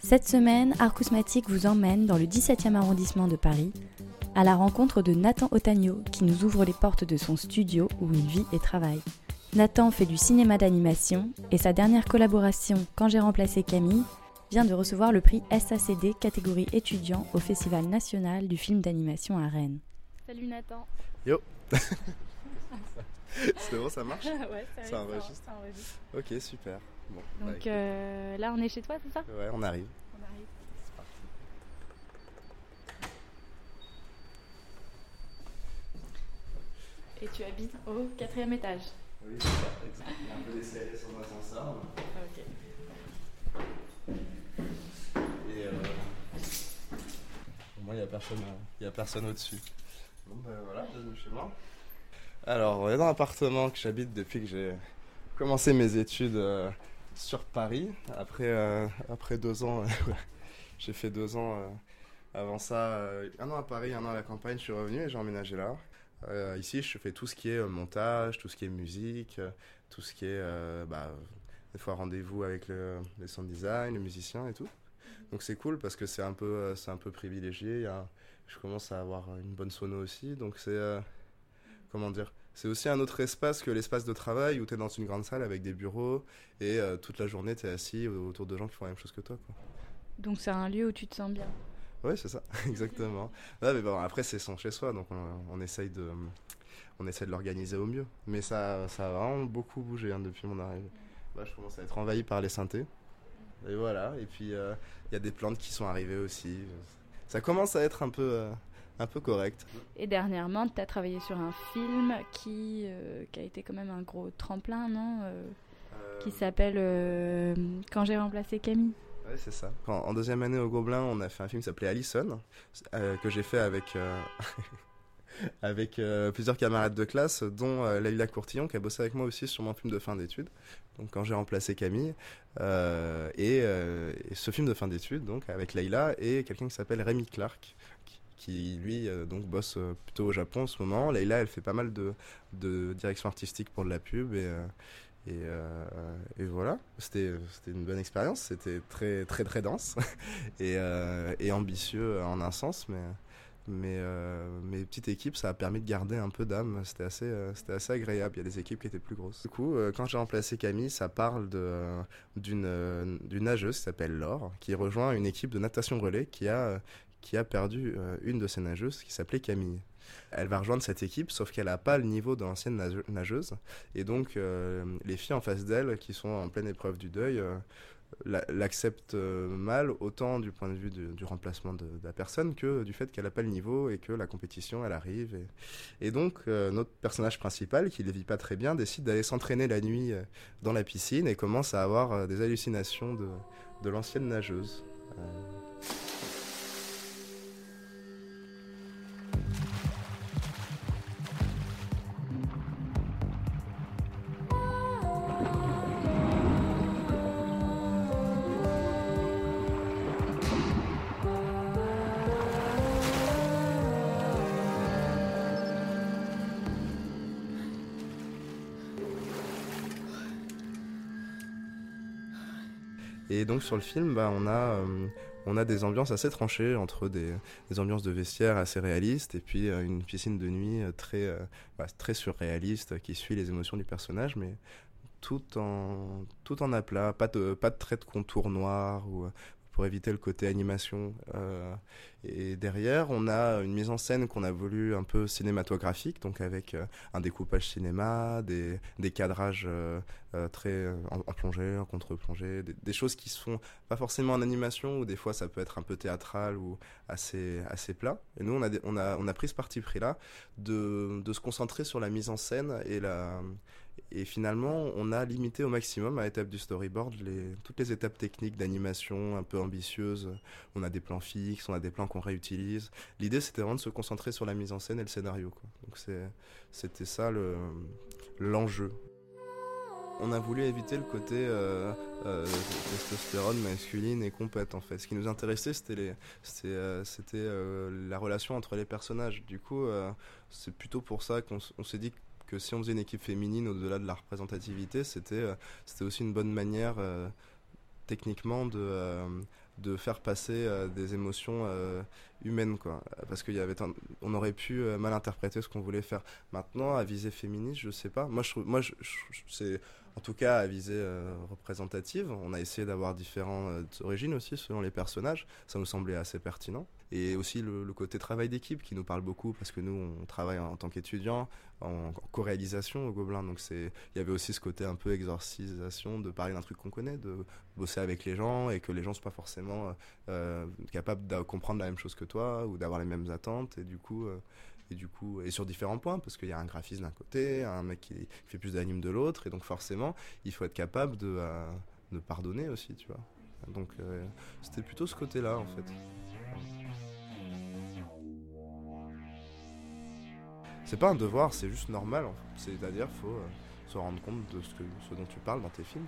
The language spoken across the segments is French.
Cette semaine, Arcousmatique vous emmène dans le 17e arrondissement de Paris, à la rencontre de Nathan Otagno, qui nous ouvre les portes de son studio où il vit et travaille. Nathan fait du cinéma d'animation et sa dernière collaboration, Quand j'ai remplacé Camille, vient de recevoir le prix SACD catégorie étudiant au Festival national du film d'animation à Rennes. Salut Nathan. Yo C'est bon, ça marche? Ouais, Ça enregistre. Ok, super. Bon, bah, Donc euh, là, on est chez toi, c'est ça? Ouais, on arrive. On arrive. Et tu habites au quatrième étage? Oui, c'est ça, exact. Il y a un peu d'escalier sur l'ascenseur. Ok. Et euh... Au moins, il n'y a personne, il y a personne au-dessus. Bon, ben voilà, bienvenue chez moi. Alors, on est dans l'appartement que j'habite depuis que j'ai commencé mes études euh, sur Paris. Après, euh, après deux ans, j'ai fait deux ans euh, avant ça, euh, un an à Paris, un an à la campagne, je suis revenu et j'ai emménagé là. Ici, je fais tout ce qui est montage, tout ce qui est musique, tout ce qui est bah, des fois rendez-vous avec le, les sound design, les musiciens et tout. Donc c'est cool parce que c'est un peu, un peu privilégié. Je commence à avoir une bonne sono aussi, donc c'est comment dire. C'est aussi un autre espace que l'espace de travail où tu es dans une grande salle avec des bureaux et euh, toute la journée tu es assis autour de gens qui font la même chose que toi. Quoi. Donc c'est un lieu où tu te sens bien. Ouais, c'est ça, exactement. Ouais, mais bon, après, c'est son chez soi, donc on, on essaye de, on essaie de l'organiser au mieux. Mais ça, ça a vraiment beaucoup bougé hein, depuis mon arrivée. Là, je commence à être envahi par les synthés. Et voilà, et puis euh, il y a des plantes qui sont arrivées aussi. Ça commence à être un peu, euh, un peu correct. Et dernièrement, tu as travaillé sur un film qui, euh, qui a été quand même un gros tremplin, non Euh, Qui s'appelle euh, Quand j'ai remplacé Camille. Ouais, c'est ça. Quand- en deuxième année au Gobelin, on a fait un film qui s'appelait Allison, euh, que j'ai fait avec, euh, avec euh, plusieurs camarades de classe, dont euh, Leïla Courtillon, qui a bossé avec moi aussi sur mon film de fin d'études, donc quand j'ai remplacé Camille. Euh, et, euh, et ce film de fin d'études, donc avec Leïla, et quelqu'un qui s'appelle Rémi Clark, qui, lui euh, donc bosse euh, plutôt au Japon en ce moment. Leïla, elle fait pas mal de, de direction artistique pour de la pub et euh, et, voilà, c'était une bonne expérience, c'était très très très dense et, et ambitieux en un sens, mais mais euh, mes petites équipes, ça a permis de garder un peu d'âme. C'était assez assez agréable. Il y a des équipes qui étaient plus grosses. Du coup, quand j'ai remplacé Camille, ça parle d'une nageuse qui s'appelle Laure, qui rejoint une équipe de natation relais qui a qui a perdu euh, une de ses nageuses qui s'appelait Camille. Elle va rejoindre cette équipe, sauf qu'elle n'a pas le niveau de l'ancienne nage- nageuse. Et donc, euh, les filles en face d'elle, qui sont en pleine épreuve du deuil, euh, la- l'acceptent mal, autant du point de vue du, remplacement de, la personne que du fait qu'elle n'a pas le niveau et que la compétition, elle arrive. Et, donc, notre personnage principal, qui ne vit pas très bien, décide d'aller s'entraîner la nuit dans la piscine et commence à avoir des hallucinations de l'ancienne nageuse. Sur le film, bah, on, a, euh, on a des ambiances assez tranchées entre des, ambiances de vestiaire assez réalistes et puis euh, une piscine de nuit euh, très, bah, très surréaliste qui suit les émotions du personnage, mais tout en, tout aplat, pas de, pas de trait de contour noir ou, pour éviter le côté animation. euh, et derrière, on a une mise en scène qu'on a voulu un peu cinématographique, donc avec euh, un découpage cinéma, des, des cadrages euh, très en, plongée, en contre-plongée, des, choses qui se font pas forcément en animation, ou des fois ça peut être un peu théâtral ou assez, assez plat. Et nous, on a, on a, on a pris ce parti pris-là de, de se concentrer sur la mise en scène et la, Et finalement, on a limité au maximum à l'étape du storyboard toutes les étapes techniques d'animation un peu ambitieuses. On a des plans fixes, on a des plans qu'on réutilise. L'idée, c'était vraiment de se concentrer sur la mise en scène et le scénario. Donc c'était ça l'enjeu. on a voulu éviter le côté euh, euh, testostérone masculine et compète en fait. Ce qui nous intéressait, c'était euh, la relation entre les personnages. Du coup, c'est plutôt pour ça qu'on s'est dit que si on faisait une équipe féminine au-delà de la représentativité, c'était euh, c'était aussi une bonne manière euh, techniquement de euh, de faire passer des émotions humaines quoi. Parce qu'il aurait pu mal interpréter ce qu'on voulait faire. Maintenant à visée féministe je sais pas. Moi je moi je, c'est en tout cas à visée représentative. On a essayé d'avoir différentes origines aussi selon les personnages. Ça nous semblait assez pertinent. Et aussi le, côté travail d'équipe qui nous parle beaucoup parce que nous on travaille en, tant qu'étudiants en, co-réalisation au Gobelin. Donc il y avait aussi ce côté un peu exorcisation de parler d'un truc qu'on connaît de bosser avec les gens et que les gens soient pas forcément euh, capables de comprendre la même chose que toi ou d'avoir les mêmes attentes. Et du coup euh, et du coup et sur différents points parce qu'il y a un graphiste d'un côté un mec qui, fait plus d'anime de l'autre et donc forcément il faut être capable de, euh, de pardonner aussi tu vois donc c'était plutôt ce côté là en fait c'est pas un devoir, c'est juste normal. C'est-à-dire, faut euh, se rendre compte de ce, que, ce dont tu parles dans tes films.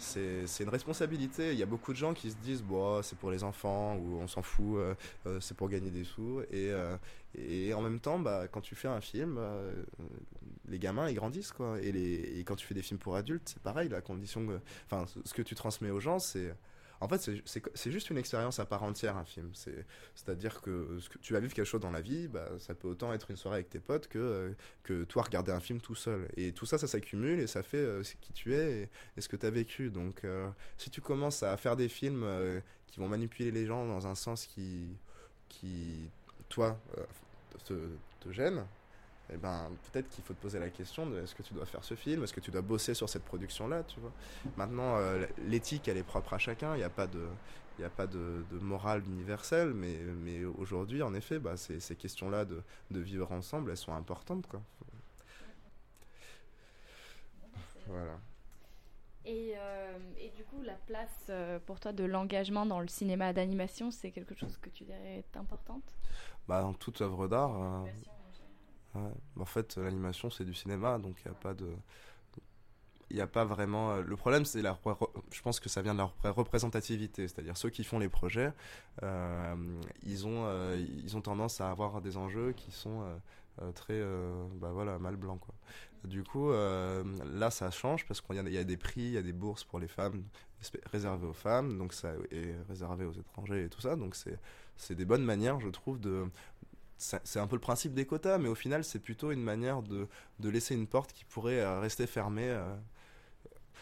C'est, une responsabilité. Il y a beaucoup de gens qui se disent bon, c'est pour les enfants ou on s'en fout, euh, euh, c'est pour gagner des sous. Et, et en même temps, bah, quand tu fais un film, les gamins ils grandissent quoi. Et, les, et quand tu fais des films pour adultes, c'est pareil. La condition, enfin, ce que tu transmets aux gens, c'est en fait, c'est juste une expérience à part entière, un film. C'est-à-dire que, que tu vas vivre quelque chose dans la vie, bah, ça peut autant être une soirée avec tes potes que, euh, que toi regarder un film tout seul. Et tout ça, ça s'accumule et ça fait euh, qui tu es et, ce que tu as vécu. Donc, euh, si tu commences à faire des films qui vont manipuler les gens dans un sens qui, qui toi, te gêne, eh ben, peut-être qu'il faut te poser la question de est-ce que tu dois faire ce film, est-ce que tu dois bosser sur cette production-là, tu vois? Maintenant, euh, l'éthique, elle est propre à chacun, il n'y a pas de, il a pas de, morale universelle, mais, mais aujourd'hui, en effet, bah, ces, ces questions-là de, de, vivre ensemble, elles sont importantes, quoi. Voilà. Et, euh, et, du coup, la place euh, pour toi de l'engagement dans le cinéma d'animation, c'est quelque chose que tu dirais est importante? Bah, Dans toute œuvre d'art. En fait, l'animation, c'est du cinéma, donc il n'y a pas de. Il n'y a pas vraiment. Euh, le problème, c'est la. Je pense que ça vient de leur représentativité. C'est-à-dire, ceux qui font les projets, euh, ils, ont, euh, ils ont tendance à avoir des enjeux qui sont très. bah voilà, mal blanc, quoi. Du coup, là, ça change parce qu'il y, y, a des prix, il y a des bourses pour les femmes réservées aux femmes, donc ça est réservé aux étrangers et tout ça. Donc, c'est des bonnes manières, je trouve, de, c'est un peu le principe des quotas, mais au final, c'est plutôt une manière de, de, laisser une porte qui pourrait euh, rester fermée. Euh.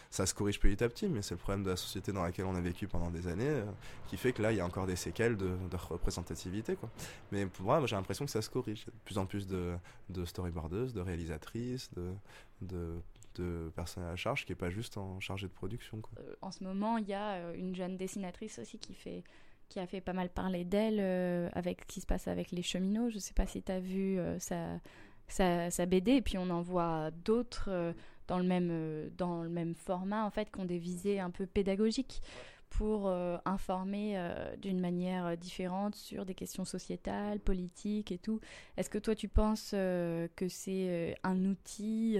Ça se corrige petit à petit, mais c'est le problème de la société dans laquelle on a vécu pendant des années, euh, qui fait que là, il y a encore des séquelles de, représentativité. Quoi. Mais pour moi, j'ai l'impression que ça se corrige. De plus en plus de, de storyboardeuses, de réalisatrices, de, de, personnes à charge qui n'est pas juste en chargé de production. Quoi. en ce moment, il y a une jeune dessinatrice aussi qui fait qui a fait pas mal parler d'elle euh, avec ce qui se passe avec les cheminots. Je ne sais pas si tu as vu euh, sa, sa, BD, et puis on en voit d'autres euh, dans, le même, dans le même format, en fait, qui ont des visées un peu pédagogiques pour informer d'une manière différente sur des questions sociétales, politiques et tout. Est-ce que toi, tu penses que c'est un outil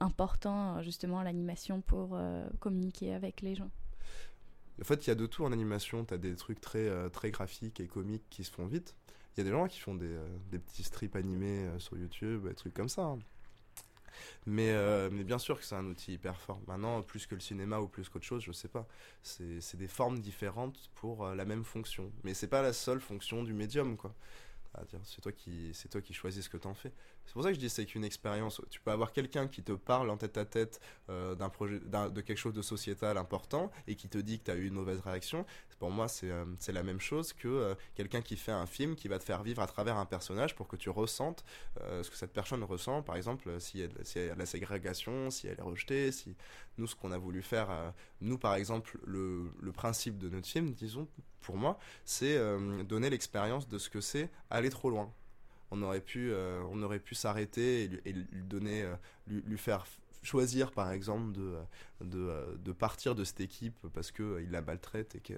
important, justement, l'animation pour communiquer avec les gens? En fait, il y a de tout en animation. Tu as des trucs très, euh, très graphiques et comiques qui se font vite. Il y a des gens qui font des, euh, des petits strips animés euh, sur YouTube, des trucs comme ça. Hein. Mais, mais, bien sûr que c'est un outil hyper fort. Maintenant, plus que le cinéma ou plus qu'autre chose, je sais pas. C'est des formes différentes pour la même fonction. Mais c'est pas la seule fonction du médium, quoi c'est toi qui toi qui choisis ce que tu en fais. C'est pour ça que je dis c'est qu'une expérience. Tu peux avoir quelqu'un qui te parle en tête à tête euh, d'un projet, de quelque chose de sociétal important et qui te dit que tu as eu une mauvaise réaction. Pour moi, c'est euh, la même chose que euh, quelqu'un qui fait un film qui va te faire vivre à travers un personnage pour que tu ressentes ce que cette personne ressent. Par exemple, si elle, si elle a la ségrégation, si elle est rejetée, si nous ce qu'on a voulu faire, nous par exemple le, le principe de notre film, disons pour moi, c'est donner l'expérience de ce que c'est aller trop loin. On aurait pu, on aurait pu s'arrêter et, lui, donner, lui, lui, faire choisir par exemple de, de, de, partir de cette équipe parce qu'il il la maltraite et que,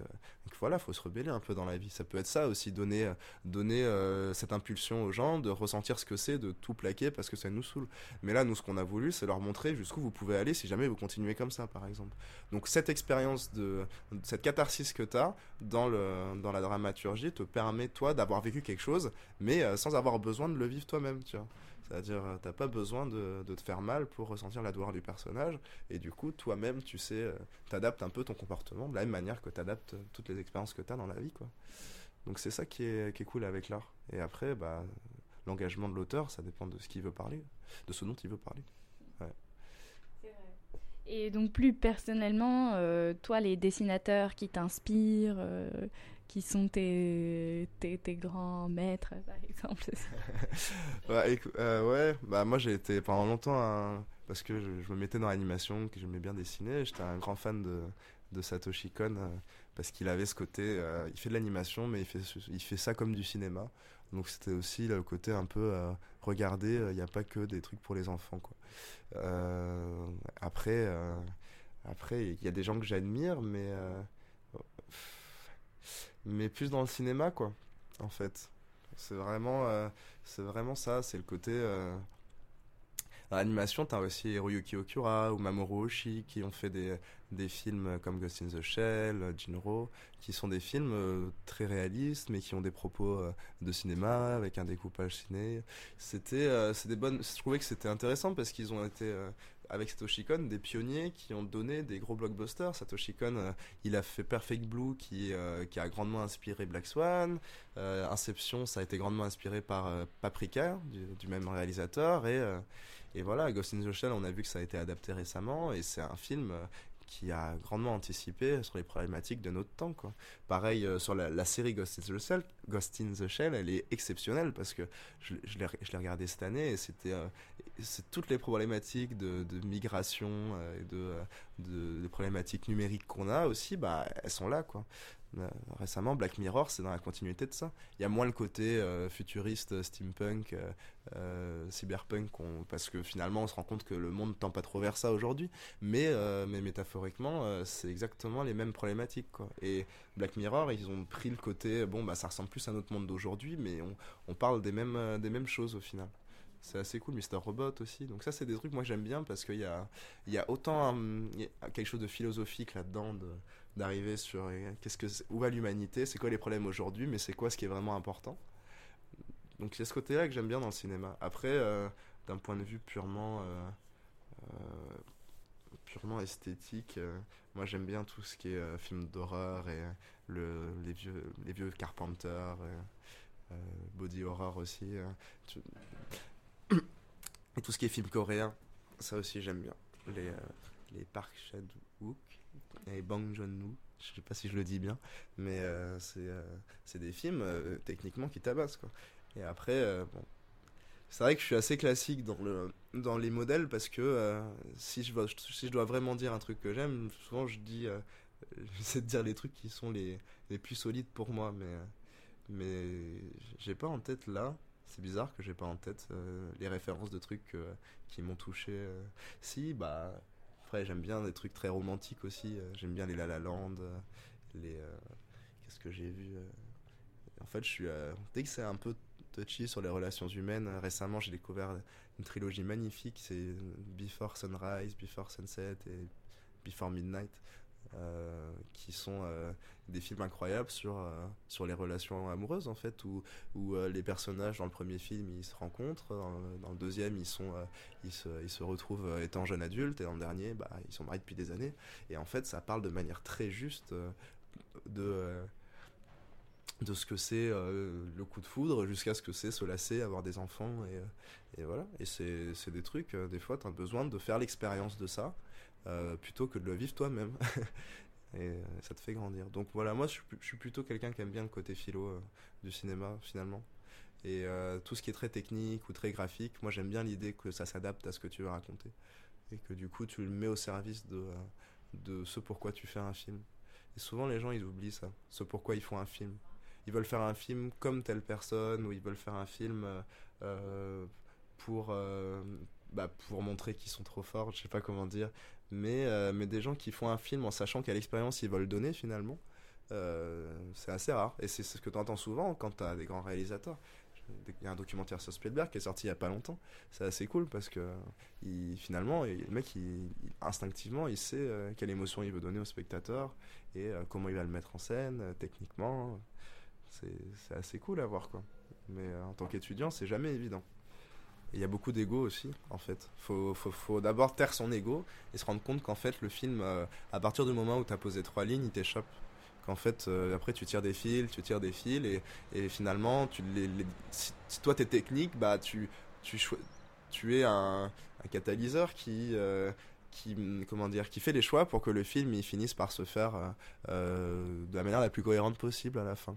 voilà, faut se rebeller un peu dans la vie. Ça peut être ça aussi, donner, donner euh, cette impulsion aux gens, de ressentir ce que c'est, de tout plaquer parce que ça nous saoule. Mais là, nous, ce qu'on a voulu, c'est leur montrer jusqu'où vous pouvez aller si jamais vous continuez comme ça, par exemple. Donc cette expérience, de, cette catharsis que tu as dans, le, dans la dramaturgie te permet, toi, d'avoir vécu quelque chose, mais euh, sans avoir besoin de le vivre toi-même, tu vois. C'est-à-dire, euh, t'as pas besoin de, te faire mal pour ressentir la douleur du personnage. Et du coup, toi-même, tu sais, euh, t'adaptes un peu ton comportement de la même manière que t'adaptes euh, toutes les expériences que t'as dans la vie, quoi. Donc c'est ça qui est, cool avec l'art. Et après, bah, l'engagement de l'auteur, ça dépend de ce qu'il veut parler, de ce dont il veut parler. Et donc plus personnellement, toi, les dessinateurs qui t'inspirent, qui sont tes, tes, tes, grands maîtres, par exemple bah, euh, Ouais, bah, moi j'ai été pendant longtemps, parce que je, me mettais dans l'animation, que j'aimais bien dessiner, j'étais un grand fan de, de Satoshi Kon, euh, parce qu'il avait ce côté, euh, il fait de l'animation, mais il fait, il fait ça comme du cinéma. Donc c'était aussi le côté un peu, regarder, il n'y a pas que des trucs pour les enfants. Quoi. après, après, il y a des gens que j'admire, mais mais plus dans le cinéma, quoi, en fait. C'est vraiment, euh, c'est vraiment ça, c'est le côté. Euh... L'animation, t'as aussi Hiroyuki Okura ou Mamoru Oshii qui ont fait des, des films comme Ghost in the Shell, Jinro, qui sont des films euh, très réalistes mais qui ont des propos euh, de cinéma avec un découpage ciné. C'était, c'est des bonnes. Je trouvais que c'était intéressant parce qu'ils ont été avec Satoshi Kon des pionniers qui ont donné des gros blockbusters. Satoshi Kon, euh, il a fait Perfect Blue qui, euh, qui a grandement inspiré Black Swan. Euh, Inception, ça a été grandement inspiré par Paprika, du, même réalisateur. Et, et voilà, Ghost in the Shell, on a vu que ça a été adapté récemment et c'est un film qui a grandement anticipé sur les problématiques de notre temps. Quoi. Pareil euh, sur la, série Ghost in, the Shell, Ghost in the Shell, elle est exceptionnelle parce que je, l'ai regardée cette année et c'était euh, toutes les problématiques de, migration euh, et de, de, de, problématiques numériques qu'on a aussi, bah, elles sont là. Quoi. Euh, récemment, Black Mirror, c'est dans la continuité de ça. Il y a moins le côté euh, futuriste, steampunk, euh, cyberpunk, parce que finalement, on se rend compte que le monde tend pas trop vers ça aujourd'hui. Mais, métaphoriquement, c'est exactement les mêmes problématiques. Et Black Mirror, ils ont pris le côté, bon, bah, ça ressemble plus à notre monde d'aujourd'hui, mais on, on, parle des mêmes, des mêmes choses au final c'est assez cool. Mister Robot aussi. Donc ça, c'est des trucs moi j'aime bien parce qu'il y a, y a autant quelque chose de philosophique là-dedans, d'arriver sur euh, qu'est-ce que où va l'humanité, c'est quoi les problèmes aujourd'hui, mais c'est quoi ce qui est vraiment important. Donc il y a ce côté-là que j'aime bien dans le cinéma. Après, euh, d'un point de vue purement euh, purement esthétique, moi j'aime bien tout ce qui est film d'horreur et le, les vieux les vieux Carpenter. body horror aussi. Et tout ce qui est film coréen, ça aussi j'aime bien. Les, euh, les Park Chan-wook et Bang Joon-woo, je sais pas si je le dis bien, mais euh, euh, c'est des films techniquement qui tabassent. Quoi. Et après, bon, c'est vrai que je suis assez classique dans, le, dans les modèles parce que si, je dois, si je dois vraiment dire un truc que j'aime, souvent je dis, j'essaie de dire les trucs qui sont les, les plus solides pour moi, mais, mais j'ai pas en tête là c'est bizarre que j'ai pas en tête euh, les références de trucs euh, qui m'ont touché. Euh. Si, bah, après, j'aime bien des trucs très romantiques aussi. j'aime bien les La La Land, les. Qu'est-ce que j'ai vu En fait, je suis. dès que c'est un peu touchy sur les relations humaines, récemment, j'ai découvert une trilogie magnifique c'est Before Sunrise, Before Sunset et Before Midnight. Euh, qui sont euh, des films incroyables sur, euh, sur les relations amoureuses en fait où, où les personnages dans le premier film ils se rencontrent dans, le deuxième ils sont ils se, ils se retrouvent étant jeunes adultes et dans le dernier bah, ils sont mariés depuis des années et en fait ça parle de manière très juste de de ce que c'est le coup de foudre jusqu'à ce que c'est se lasser, avoir des enfants et, et voilà. Et c'est des trucs, des fois, tu as besoin de faire l'expérience de ça euh, plutôt que de le vivre toi-même. et euh, ça te fait grandir. Donc voilà, moi je, suis plutôt quelqu'un qui aime bien le côté philo euh, du cinéma finalement. Et tout ce qui est très technique ou très graphique, moi j'aime bien l'idée que ça s'adapte à ce que tu veux raconter. Et que du coup tu le mets au service de, de ce pourquoi tu fais un film. Et souvent les gens ils oublient ça, ce pourquoi ils font un film. ils veulent faire un film comme telle personne ou ils veulent faire un film pour bah, pour montrer qu'ils sont trop forts, je sais pas comment dire, mais, mais des gens qui font un film en sachant quelle expérience ils veulent donner finalement, c'est assez rare. Et c'est ce que tu entends souvent quand tu as des grands réalisateurs. Il y a un documentaire sur Spielberg qui est sorti il y a pas longtemps. C'est assez cool parce que finalement, le mec, instinctivement, il sait euh, quelle émotion il veut donner au spectateur et euh, comment il va le mettre en scène, euh, techniquement. C'est assez cool à voir, quoi. Mais en tant qu'étudiant, c'est jamais évident. Il y a beaucoup d'ego aussi, en fait. Faut, faut, d'abord taire son ego et se rendre compte qu'en fait, le film, à partir du moment où tu as posé trois lignes, il t'échappe qu'en fait euh, après tu tires des fils, tu tires des fils et, finalement si, toi t'es technique, bah tu es un, catalyseur qui euh, qui comment dire qui fait les choix pour que le film il finisse par se faire euh, de la manière la plus cohérente possible à la fin.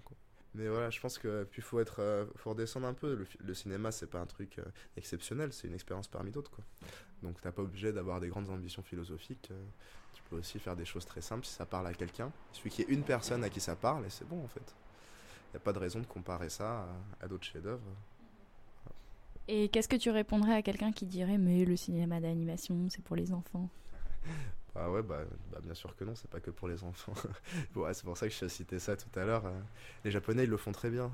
Mais voilà, je pense que puis faut être faut redescendre un peu. Le, le cinéma c'est pas un truc exceptionnel, c'est une expérience parmi d'autres quoi. Donc t'as pas obligé d'avoir des grandes ambitions philosophiques peut aussi faire des choses très simples si ça parle à quelqu'un. Il suffit qu'il y ait une personne à qui ça parle et c'est bon en fait. Il n'y a pas de raison de comparer ça à, d'autres chefs-d'œuvre. Et qu'est-ce que tu répondrais à quelqu'un qui dirait mais le cinéma d'animation c'est pour les enfants? Bah ouais, bah, bah, bien sûr que non, c'est pas que pour les enfants. bon, c'est pour ça que je cité ça tout à l'heure. Euh. Les Japonais, ils le font très bien.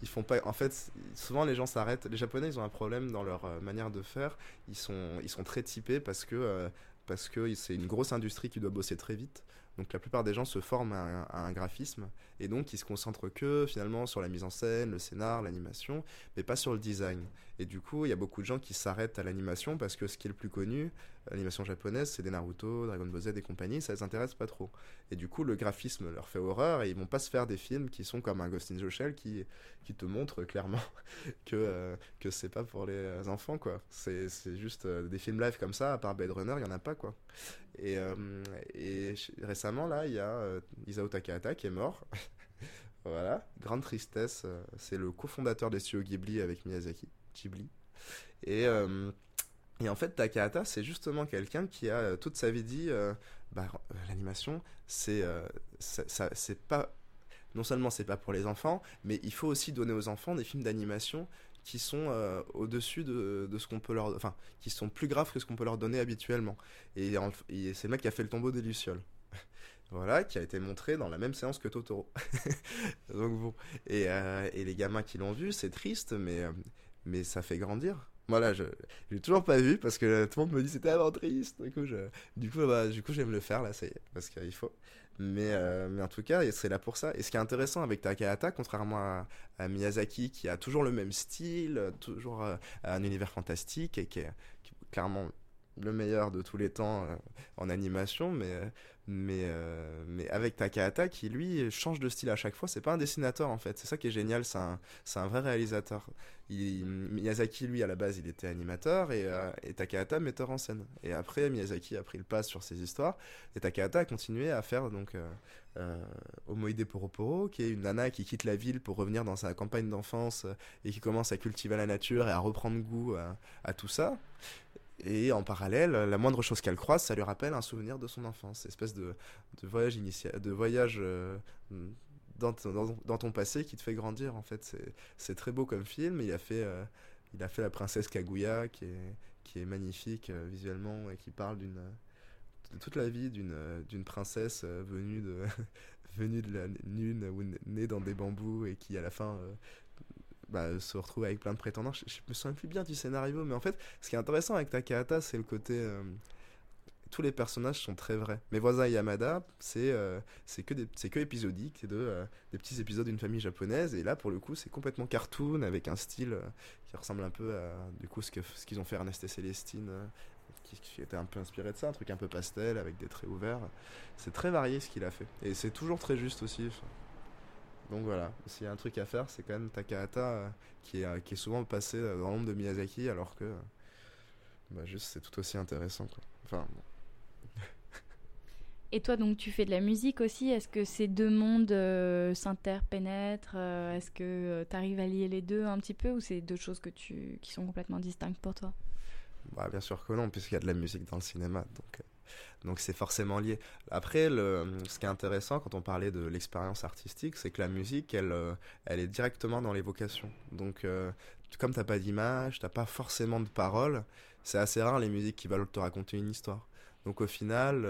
Ils font pas. En fait, souvent les gens s'arrêtent. Les Japonais, ils ont un problème dans leur euh, manière de faire. Ils sont, ils sont très typés parce que euh, parce que c'est une grosse industrie qui doit bosser très vite. Donc la plupart des gens se forment à un, graphisme et donc ils se concentrent que finalement sur la mise en scène, le scénar, l'animation, mais pas sur le design. Et du coup, il y a beaucoup de gens qui s'arrêtent à l'animation parce que ce qui est le plus connu, l'animation japonaise, c'est des Naruto, Dragon Ball Z et compagnie, ça les intéresse pas trop. Et du coup, le graphisme leur fait horreur et ils vont pas se faire des films qui sont comme un Ghost in the Shell qui, qui te montre clairement que, euh, que c'est pas pour les enfants, quoi. C'est juste euh, des films live comme ça, à part Blade Runner, il y en a pas, quoi. Et, euh, et récemment, là, il y a Isao Takahata qui est mort. voilà, grande tristesse. c'est le cofondateur des studios Ghibli avec Miyazaki, Ghibli. Et et en fait, Takahata, c'est justement quelqu'un qui a euh, toute sa vie dit euh, bah, euh, l'animation, c'est c'est pas. Non seulement c'est pas pour les enfants, mais il faut aussi donner aux enfants des films d'animation qui sont au-dessus de, de, ce qu'on peut leur. Enfin, qui sont plus graves que ce qu'on peut leur donner habituellement. Et, c'est le mec qui a fait le tombeau des Lucioles. voilà, qui a été montré dans la même séance que Totoro. Donc bon. Et, et les gamins qui l'ont vu, c'est triste, mais, mais ça fait grandir voilà, je l'ai toujours pas vu parce que tout le monde me dit c'était tellement triste. Du coup, je, du coup, bah, du coup, j'aime le faire là, ça y est, parce qu'il faut. Mais, euh, mais en tout cas, c'est là pour ça. Et ce qui est intéressant avec Takahata, contrairement à, Miyazaki, qui a toujours le même style, toujours euh, un univers fantastique et qui est, clairement le meilleur de tous les temps euh, en animation, mais mais, euh, mais avec Takahata qui lui change de style à chaque fois. C'est pas un dessinateur en fait, c'est ça qui est génial, c'est un, un, vrai réalisateur. Miyazaki lui à la base il était animateur et, euh, Takahata metteur en scène. Et après Miyazaki a pris le pas sur ses histoires et Takahata a continué à faire donc euh, euh Omoide Poroporo qui est une nana qui quitte la ville pour revenir dans sa campagne d'enfance et qui commence à cultiver la nature et à reprendre goût à tout ça. Et en parallèle, la moindre chose qu'elle croise, ça lui rappelle un souvenir de son enfance, espèce de, voyage initial, de voyage euh, dans, ton passé qui te fait grandir. En fait, c'est très beau comme film. Il a fait, euh, il a fait la princesse Kaguya, qui est, magnifique euh, visuellement et qui parle de toute la vie d'une d'une princesse venue de venue de la lune ou née dans des bambous et qui à la fin bah, se retrouve avec plein de prétendants. Je, me souviens plus bien du scénario, mais en fait, ce qui est intéressant avec Takahata, c'est le côté. Euh, tous les personnages sont très vrais. Mes voisins Yamada, c'est euh, que, que épisodique, c'est de, euh, des petits épisodes d'une famille japonaise, et là, pour le coup, c'est complètement cartoon, avec un style qui ressemble un peu à du coup, ce qu'ils ce qu'ils ont fait Ernest et Célestine, qui, qui, était un peu inspiré de ça, un truc un peu pastel, avec des traits ouverts. C'est très varié ce qu'il a fait, et c'est toujours très juste aussi. Donc voilà, s'il y a un truc à faire, c'est quand même Takahata euh, qui, est, euh, qui est souvent passé euh, dans l'ombre de Miyazaki, alors que bah, juste c'est tout aussi intéressant. Quoi. Enfin, Et toi, donc, tu fais de la musique aussi. Est-ce que ces deux mondes s'interpénètrent Est-ce que tu arrives à lier les deux un petit peu ou c'est deux choses que tu, qui sont complètement distinctes pour toi? Bah, Bien sûr que non, puisqu'il y a de la musique dans le cinéma. Donc, euh, donc c'est forcément lié. Après, ce qui est intéressant quand on parlait de l'expérience artistique, c'est que la musique, elle, euh, elle est directement dans l'évocation. Donc, euh, comme t'as pas d'image, t'as pas forcément de paroles, c'est assez rare les musiques qui veulent te raconter une histoire. Donc au final,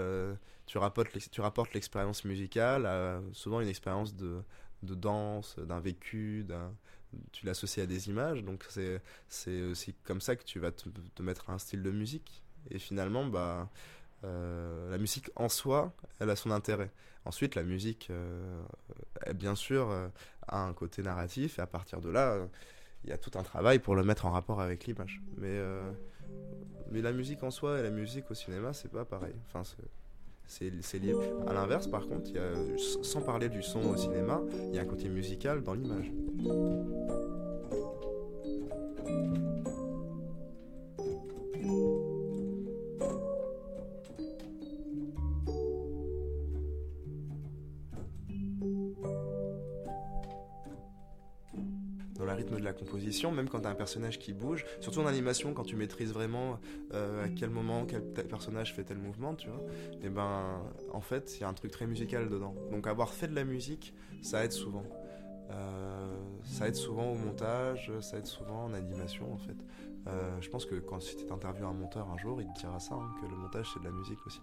tu rapportes, tu rapportes l'expérience musicale à souvent une expérience de, de danse, d'un vécu, d'un tu l'associes à des images, donc c'est aussi comme ça que tu vas te, mettre à un style de musique. Et finalement, bah, euh, la musique en soi, elle a son intérêt. Ensuite, la musique, euh, bien sûr, euh, a un côté narratif, et à partir de là, il y a tout un travail pour le mettre en rapport avec l'image. Mais, mais la musique en soi et la musique au cinéma, c'est pas pareil. Enfin, c'est lié. À l'inverse, par contre, sans parler du son au cinéma, il y a un côté musical dans l'image. La composition, même quand tu as un personnage qui bouge, surtout en animation, quand tu maîtrises vraiment euh, à quel moment quel personnage fait tel mouvement, tu vois, et eh ben en fait, il y a un truc très musical dedans. Donc avoir fait de la musique, ça aide souvent. Euh, ça aide souvent au montage, ça aide souvent en animation en fait. Euh, je pense que quand tu interviewé un monteur un jour, il te dira ça, hein, que le montage c'est de la musique aussi.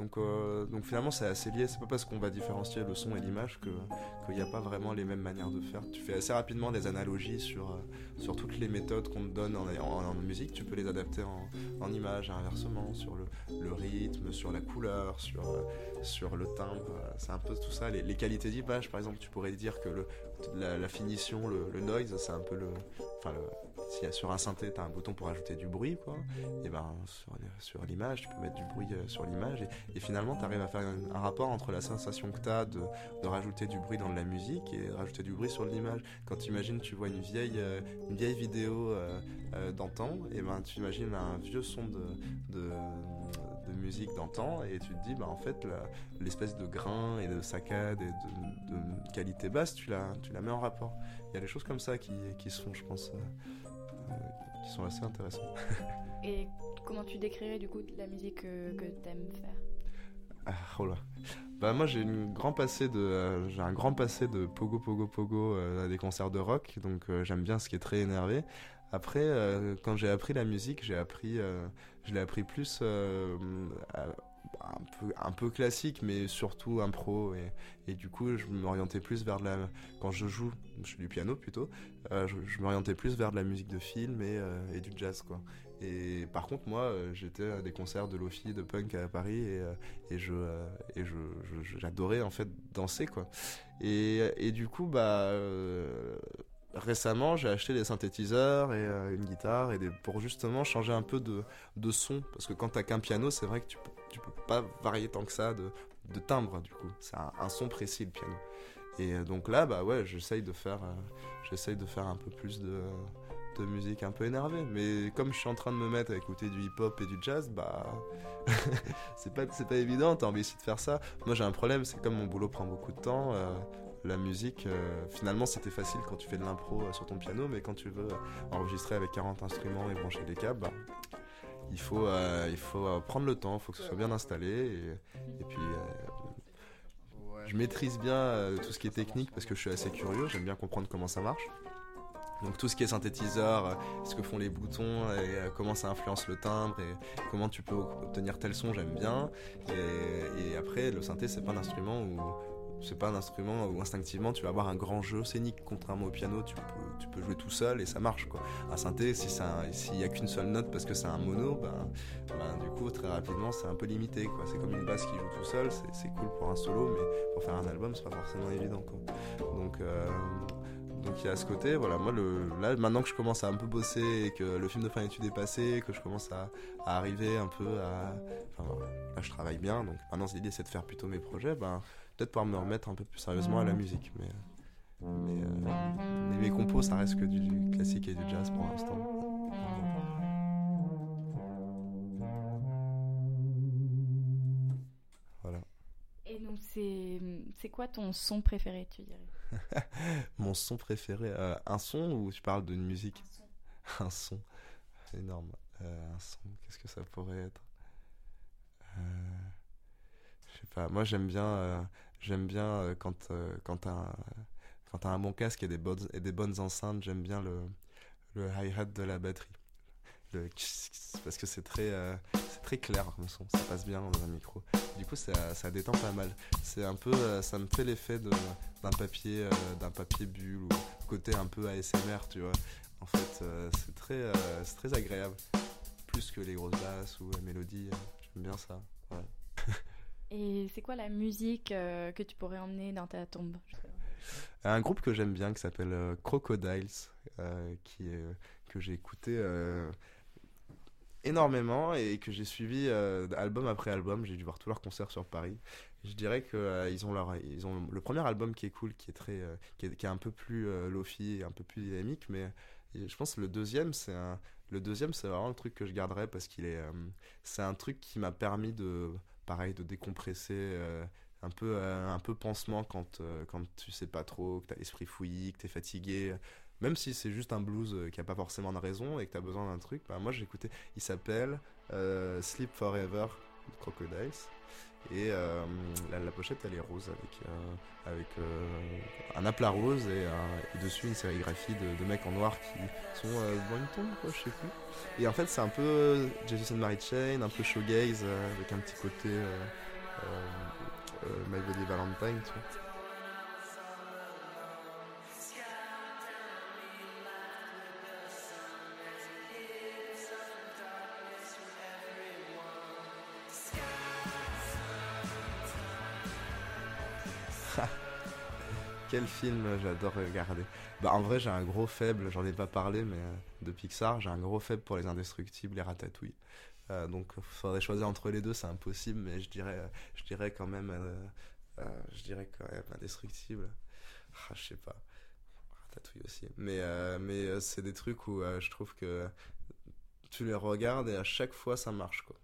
Donc, euh, donc finalement, c'est assez lié. C'est pas parce qu'on va différencier le son et l'image qu'il n'y a pas vraiment les mêmes manières de faire. Tu fais assez rapidement des analogies sur, euh, sur toutes les méthodes qu'on te donne en, en, musique. Tu peux les adapter en, en image, inversement, sur le, le, rythme, sur la couleur, sur, euh, sur le timbre. C'est un peu tout ça. Les, les qualités d'image, par exemple, tu pourrais dire que le, la, finition, le, noise, c'est un peu le. Enfin, si sur un synthé, tu as un bouton pour ajouter du bruit, quoi, et ben sur, sur l'image, tu peux mettre du bruit sur l'image, finalement, tu arrives à faire un, rapport entre la sensation que tu as de, de, rajouter du bruit dans la musique et rajouter du bruit sur l'image. Quand tu imagines, tu vois une vieille, euh, une vieille vidéo euh, d'antan, et ben tu imagines un vieux son de, de de musique d'antan et tu te dis bah en fait l'espèce de grain et de saccade et de, qualité basse tu la, tu la mets en rapport il y a des choses comme ça qui, qui se font je pense qui sont assez intéressants. Et comment tu décrirais du coup la musique que, que tu aimes faire? Ah, oh. Bah moi j'ai grand passé de euh, j'ai un grand passé de pogo pogo pogo euh, à des concerts de rock donc euh, j'aime bien ce qui est très énervé. Après quand j'ai appris la musique, j'ai appris je l'ai appris plus un peu, un peu classique, mais surtout impro. Et, et du coup, je m'orientais plus vers de la. Quand je joue, je suis du piano plutôt, je, m'orientais plus vers de la musique de film et, et du jazz, quoi. Et par contre, moi, euh, j'étais à des concerts de lofi, de punk à Paris, et, et je, et je, j'adorais en fait danser, quoi. Et, et du coup, bah récemment, j'ai acheté des synthétiseurs et une guitare et des, pour justement changer un peu de, de son. Parce que quand t'as qu'un piano, c'est vrai que tu tu peux pas varier tant que ça de, de timbre du coup. C'est un, son précis le piano. Et euh, donc là, bah ouais, j'essaye de faire, euh, j'essaye de faire un peu plus de, musique un peu énervée. Mais comme je suis en train de me mettre à écouter du hip-hop et du jazz, bah c'est pas, pas évident. T'as envie de faire ça. Moi j'ai un problème, c'est comme mon boulot prend beaucoup de temps. Euh, la musique, finalement, c'était facile quand tu fais de l'impro sur ton piano, mais quand tu veux enregistrer avec 40 instruments et brancher des câbles, bah, il faut, euh, il faut euh, prendre le temps, il faut que ce soit bien installé. Et, puis, euh, je maîtrise bien tout ce qui est technique parce que je suis assez curieux, j'aime bien comprendre comment ça marche. Donc tout ce qui est synthétiseur, ce que font les boutons et comment ça influence le timbre et comment tu peux obtenir tel son, j'aime bien. Et, après, le synthé, c'est pas un instrument où c'est pas un instrument où instinctivement tu vas avoir un grand jeu scénique. Contrairement au piano, tu peux, jouer tout seul et ça marche quoi. Un synthé, si s'il n'y a qu'une seule note parce que c'est un mono, ben, ben, du coup très rapidement c'est un peu limité. C'est comme une basse qui joue tout seul, c'est cool pour un solo, mais pour faire un album c'est pas forcément évident quoi. Donc euh, donc il y a ce côté, voilà, moi le, là maintenant que je commence à un peu bosser et que le film de fin d'études est passé, que je commence à, arriver un peu à... Enfin là je travaille bien, donc maintenant l'idée c'est de faire plutôt mes projets, ben peut-être pouvoir me remettre un peu plus sérieusement à la musique. Mais, mais, mes compos, ça reste que du, classique et du jazz pour l'instant. C'est quoi ton son préféré, tu dirais Mon son préféré euh, Un son ou tu parles d'une musique Un son. énorme. un son, qu'est-ce que ça pourrait être Je sais pas, moi j'aime bien, j'aime bien quand, quand t'as quand as un bon casque et des bonnes, et des bonnes enceintes, j'aime bien le, le hi-hat de la batterie. Le parce que c'est très, euh, c'est très clair comme son, ça passe bien dans un micro. Du coup, ça, ça détend pas mal. C'est un peu, euh, ça me fait l'effet d'un papier, euh, d'un papier bulle ou côté un peu ASMR, tu vois. En fait, c'est très, c'est très agréable. Plus que les grosses basses ou la mélodie, j'aime bien ça. Et c'est quoi la musique que tu pourrais emmener dans ta tombe? Un groupe que j'aime bien qui s'appelle Crocodiles, euh, qui que j'ai écouté euh, énormément et que j'ai suivi album après album. J'ai dû voir tous leurs concerts sur Paris. je dirais que ils ont leur, ils ont le premier album qui est cool, qui est très, qui, est, un peu plus lofi et un peu plus dynamique, mais je pense que le deuxième c'est un, le deuxième c'est vraiment le truc que je garderai parce qu'il est, c'est un truc qui m'a permis de, pareil, de décompresser un peu, euh, un peu pansement quand, euh, quand tu sais pas trop, que tu as l'esprit fouillis, que tu es fatigué. Même si c'est juste un blues euh, qui a pas forcément de raison et que tu as besoin d'un truc, bah, moi écouté. Il s'appelle Sleep Forever Crocodiles. Et la, pochette elle est rose avec, avec un aplat rose et, dessus une sérigraphie de, de, mecs en noir qui sont dans une quoi, je sais plus. Et en fait, c'est un peu and Mary Chain, un peu showgaze avec un petit côté euh, My Bloody Valentine, tu vois. Quel film j'adore regarder. Bah en vrai j'ai un gros faible, j'en ai pas parlé mais euh, de Pixar, j'ai un gros faible pour les indestructibles, les ratatouilles. Euh, donc il faudrait choisir entre les deux, c'est impossible, mais je dirais, je dirais quand même, euh, euh, je dirais quand même indestructible. Ah, je sais pas, Ratatouille aussi. Mais, mais c'est des trucs où je trouve que tu les regardes et à chaque fois ça marche quoi.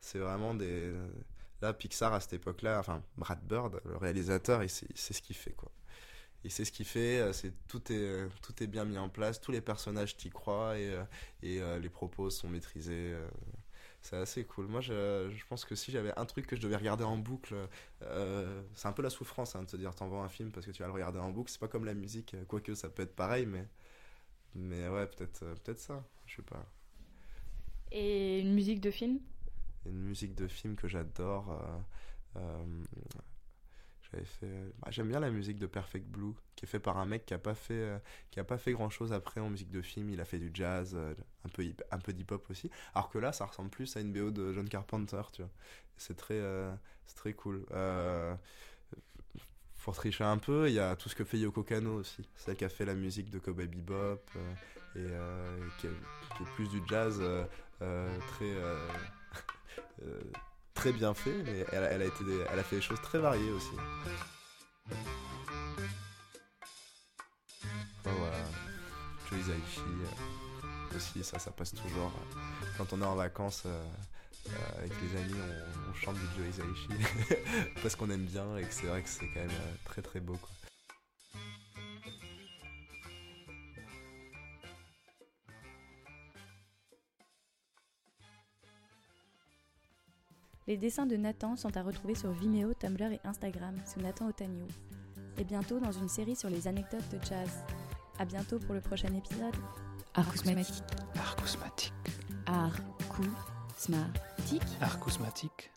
C'est vraiment des. Là, Pixar à cette époque-là, enfin Brad Bird, le réalisateur, sait ce qu'il fait quoi il sait ce qu'il fait, euh, c'est tout est euh, tout est bien mis en place, tous les personnages t'y croient et, euh, et les propos sont maîtrisés. c'est assez cool. Moi, je, je, pense que si j'avais un truc que je devais regarder en boucle, c'est un peu la souffrance hein, de se dire t'envoies un film parce que tu vas le regarder en boucle. C'est pas comme la musique, quoique ça peut être pareil, mais mais ouais, peut-être peut-être ça, je sais pas. Et une musique de film? Une musique de film que j'adore. Euh, bah, j'aime bien la musique de Perfect Blue, qui est fait par un mec qui a pas fait, euh, qui a pas fait grand chose après en musique de film. Il a fait du jazz, euh, un peu un peu d'hip hop aussi. Alors que là, ça ressemble plus à une BO de John Carpenter, tu vois. C'est très, c'est très cool. pour tricher un peu, il y a tout ce que fait Yoko Kano aussi. Celle qui a fait la musique de Cowboy Bebop et qui, est, plus du jazz très très bien fait, mais elle, a, fait des choses très variées aussi. Joe euh, aussi, ça, ça passe toujours. Quand on est en vacances euh, euh, avec les amis, on, chante du Joe parce qu'on aime bien et que c'est vrai que c'est quand même très très beau. Quoi. Les dessins de Nathan sont à retrouver sur Vimeo, Tumblr et Instagram sous Nathan Otagno. Et bientôt dans une série sur les anecdotes de jazz. A bientôt pour le prochain épisode. Acousmatique. Acousmatique. Acousmatique. Acousmatique.